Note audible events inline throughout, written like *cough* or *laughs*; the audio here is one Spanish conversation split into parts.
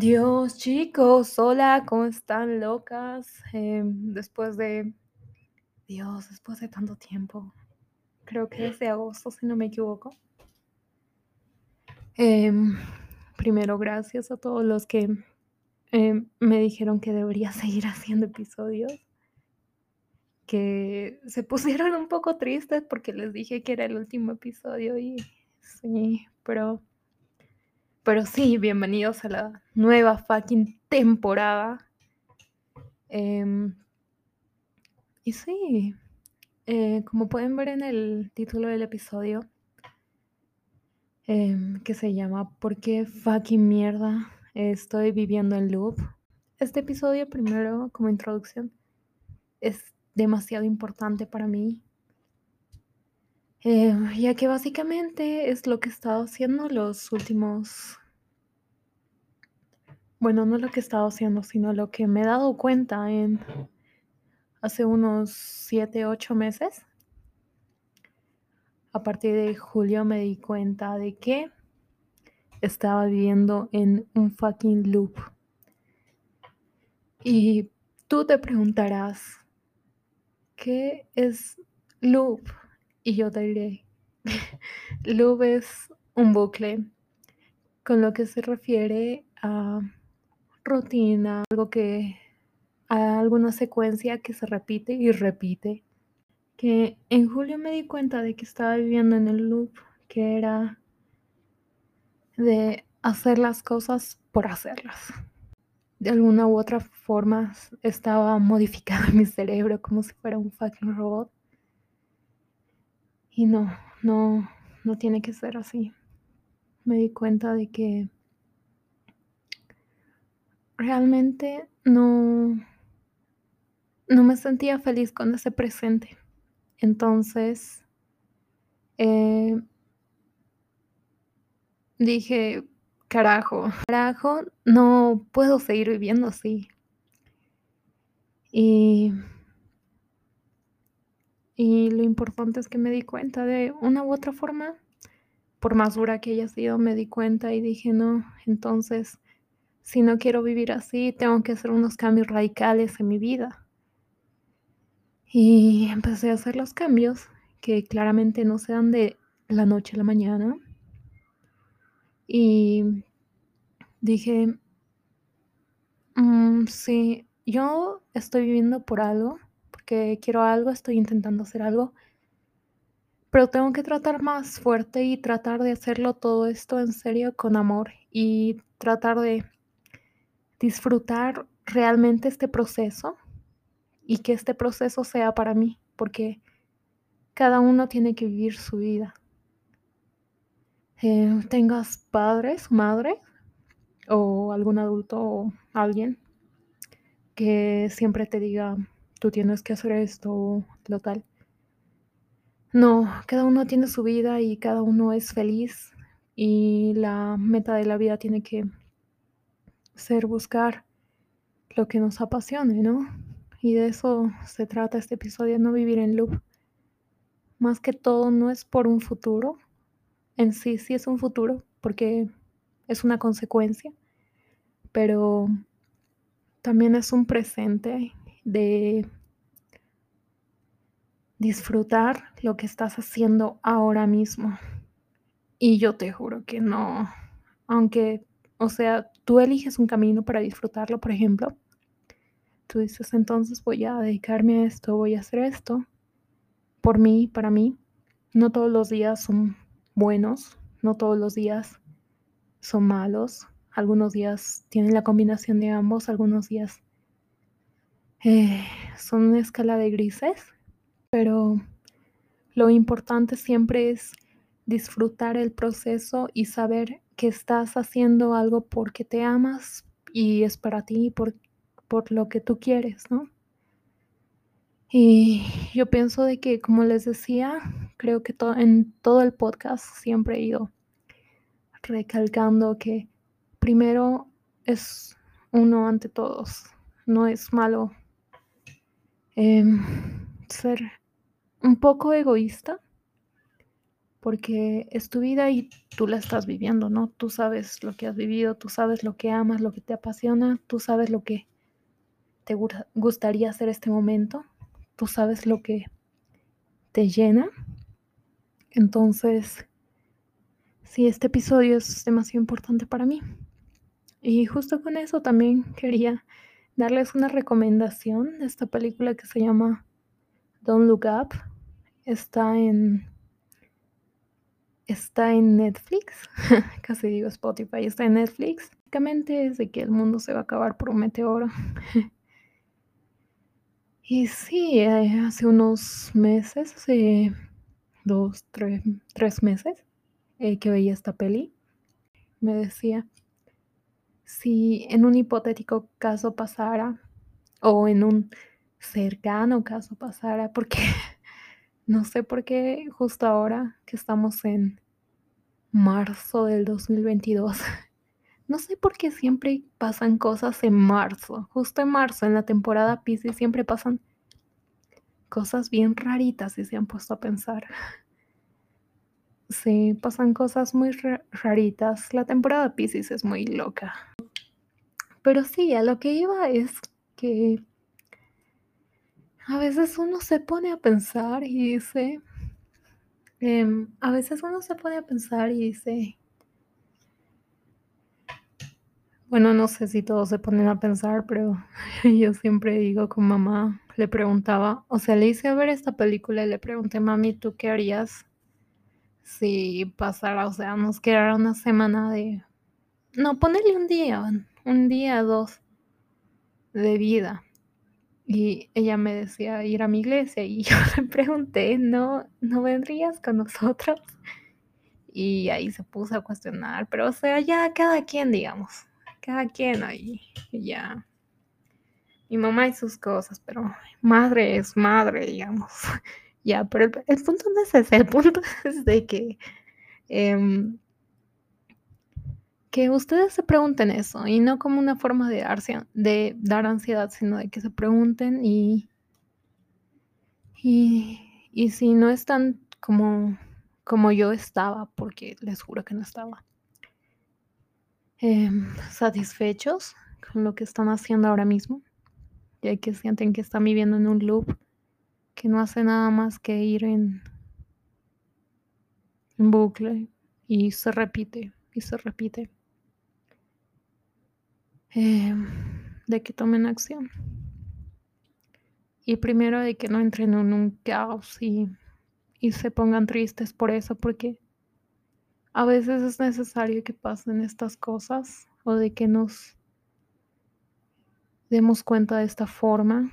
Dios, chicos, hola, ¿cómo están locas? Em, después de, Dios, después de tanto tiempo, creo que desde agosto, si no me equivoco. Em, primero, gracias a todos los que em, me dijeron que debería *laughs* seguir haciendo episodios, que se pusieron un poco tristes porque les dije que era el último episodio y sí, pero pero sí, bienvenidos a la nueva fucking temporada. Em, y sí, eh, como pueden ver en el título del episodio, em, que se llama ¿Por qué fucking mierda estoy viviendo en loop? Este episodio, primero, como introducción, es demasiado importante para mí. Eh, ya que básicamente es lo que he estado haciendo los últimos bueno, no lo que he estado haciendo, sino lo que me he dado cuenta en hace unos 7, 8 meses. A partir de julio me di cuenta de que estaba viviendo en un fucking loop. Y tú te preguntarás, ¿qué es loop? Y yo diré, *laughs* loop es un bucle con lo que se refiere a rutina, algo que, alguna secuencia que se repite y repite. Que en julio me di cuenta de que estaba viviendo en el loop, que era de hacer las cosas por hacerlas. De alguna u otra forma estaba modificando *laughs* mi cerebro como si fuera un fucking robot. Y no, no, no tiene que ser así. Me di cuenta de que realmente no, no me sentía feliz con ese presente. Entonces, eh, dije, carajo, carajo, no puedo seguir viviendo así. Y, y lo importante es que me di cuenta de una u otra forma, por más dura que haya sido, me di cuenta y dije, no, entonces si no quiero vivir así, tengo que hacer unos cambios radicales en mi vida. Y empecé a hacer los cambios que claramente no se dan de la noche a la mañana. Y dije, mm, sí, yo estoy viviendo por algo, porque quiero algo, estoy intentando hacer algo, pero tengo que tratar más fuerte y tratar de hacerlo todo esto en serio con amor y tratar de disfrutar realmente este proceso y que este proceso sea para mí, porque cada uno tiene que vivir su vida. Eh, tengas padres, madre o algún adulto o alguien que siempre te diga, tú tienes que hacer esto lo tal. No, cada uno tiene su vida y cada uno es feliz y la meta de la vida tiene que ser buscar lo que nos apasione, ¿no? Y de eso se trata este episodio, no vivir en loop. Más que todo no es por un futuro, en sí sí es un futuro, porque es una consecuencia, pero también es un presente de disfrutar lo que estás haciendo ahora mismo. Y yo te juro que no, aunque o sea, tú eliges un camino para disfrutarlo, por ejemplo. Tú dices, entonces voy a dedicarme a esto, voy a hacer esto por mí, para mí. No todos los días son buenos, no todos los días son malos. Algunos días tienen la combinación de ambos, algunos días eh, son una escala de grises, pero lo importante siempre es disfrutar el proceso y saber que estás haciendo algo porque te amas y es para ti, por, por lo que tú quieres, ¿no? Y yo pienso de que, como les decía, creo que en todo el podcast siempre he ido recalcando que primero es uno ante todos, no es malo em, ser un poco egoísta porque es tu vida y tú la estás viviendo, ¿no? Tú sabes lo que has vivido, tú sabes lo que amas, lo que te apasiona, tú sabes lo que te gustaría hacer este momento, tú sabes lo que te llena. Entonces, sí, este episodio es demasiado importante para mí. Y justo con eso también quería darles una recomendación de esta película que se llama Don't Look Up. Está en está en Netflix, *laughs* casi digo Spotify, está en Netflix. Básicamente es de que el mundo se va a acabar por un meteoro. *laughs* y sí, eh, hace unos meses, hace dos, tres, tres meses eh, que veía esta peli, me decía, si en un hipotético caso pasara, o en un cercano caso pasara, porque *laughs* no sé por qué justo ahora que estamos en marzo del 2022, *laughs* no sé por qué siempre pasan cosas en marzo, justo en marzo, en la temporada Pisces siempre pasan cosas bien raritas y se han puesto a pensar. *laughs* Sí, pasan cosas muy raritas. La temporada Pisces es muy loca. Pero sí, a lo que iba es que a veces uno se pone a pensar y dice, em, a veces uno se pone a pensar y dice, bueno, no sé si todos se ponen a pensar, pero *laughs* yo siempre digo con mamá, le preguntaba, o sea, le hice ver esta película y le pregunté, mami, ¿tú qué harías si pasara, o sea, nos quedara una semana de, no, ponerle un día, un día, dos de vida? Y ella me decía ir a mi iglesia y *laughs* yo le pregunté, ¿no, no vendrías con nosotros? Y ahí se puso a cuestionar, pero o sea, ya cada quien, digamos, cada quien ahí, ya. Mi mamá y sus cosas, pero madre es madre, digamos. *laughs* ya, pero el, punto no es ese, el punto *laughs* es de que em, que ustedes se pregunten eso y no como una forma de, de dar ansiedad, sino de que se pregunten y, y, si no están como, como yo estaba, porque les juro que no estaba, em, satisfechos con lo que están haciendo ahora mismo, ya que sienten que están viviendo en un loop que no hace nada más que ir en, en bucle y se repite y se repite. Em, de que tomen acción. Y primero de que no entren en un caos y, y se pongan tristes por eso, porque a veces es necesario que pasen estas cosas o de que nos demos cuenta de esta forma.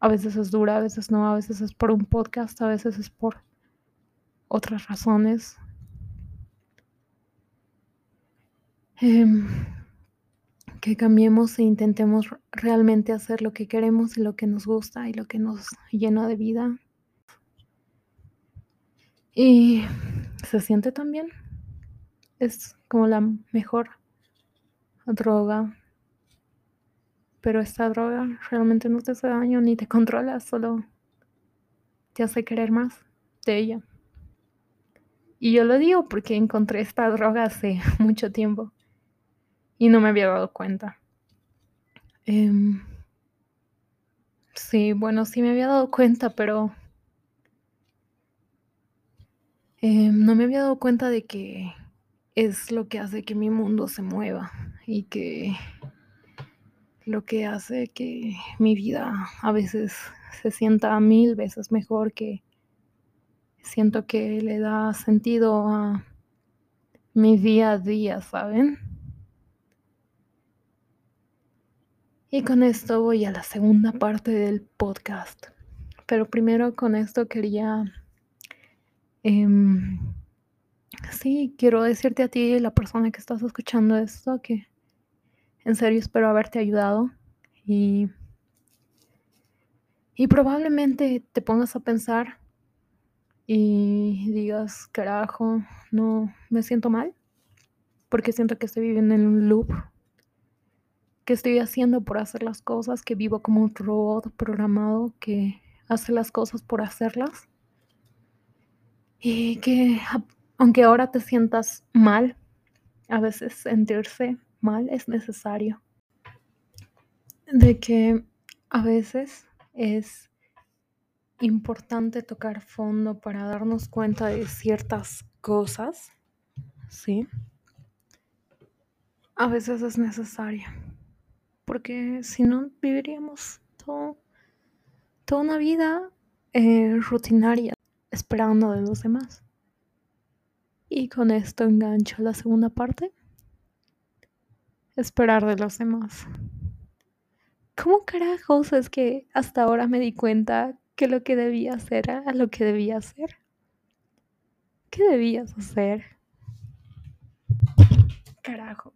A veces es dura, a veces no, a veces es por un podcast, a veces es por otras razones. Em, que cambiemos e intentemos realmente hacer lo que queremos y lo que nos gusta y lo que nos llena de vida. Y se siente también. Es como la mejor droga. Pero esta droga realmente no te hace daño ni te controla, solo te hace querer más de ella. Y yo lo digo porque encontré esta droga hace *laughs* mucho tiempo y no me había dado cuenta. Em, sí, bueno, sí me había dado cuenta, pero em, no me había dado cuenta de que es lo que hace que mi mundo se mueva y que lo que hace que mi vida a veces se sienta mil veces mejor, que siento que le da sentido a mi día a día, ¿saben? Y con esto voy a la segunda parte del podcast. Pero primero con esto quería... Em, sí, quiero decirte a ti, la persona que estás escuchando esto, que en serio espero haberte ayudado y, y probablemente te pongas a pensar y digas, carajo, no me siento mal porque siento que estoy viviendo en un loop que estoy haciendo por hacer las cosas, que vivo como un robot programado que hace las cosas por hacerlas. Y que aunque ahora te sientas mal, a veces sentirse mal es necesario. De que a veces es importante tocar fondo para darnos cuenta de ciertas cosas, ¿sí? A veces es necesario, porque si no viviríamos toda una vida eh, rutinaria esperando de los demás. Y con esto engancho la segunda parte. Esperar de los demás. ¿Cómo carajos es que hasta ahora me di cuenta que lo que debía hacer era lo que debía hacer? ¿Qué debías hacer? Carajo.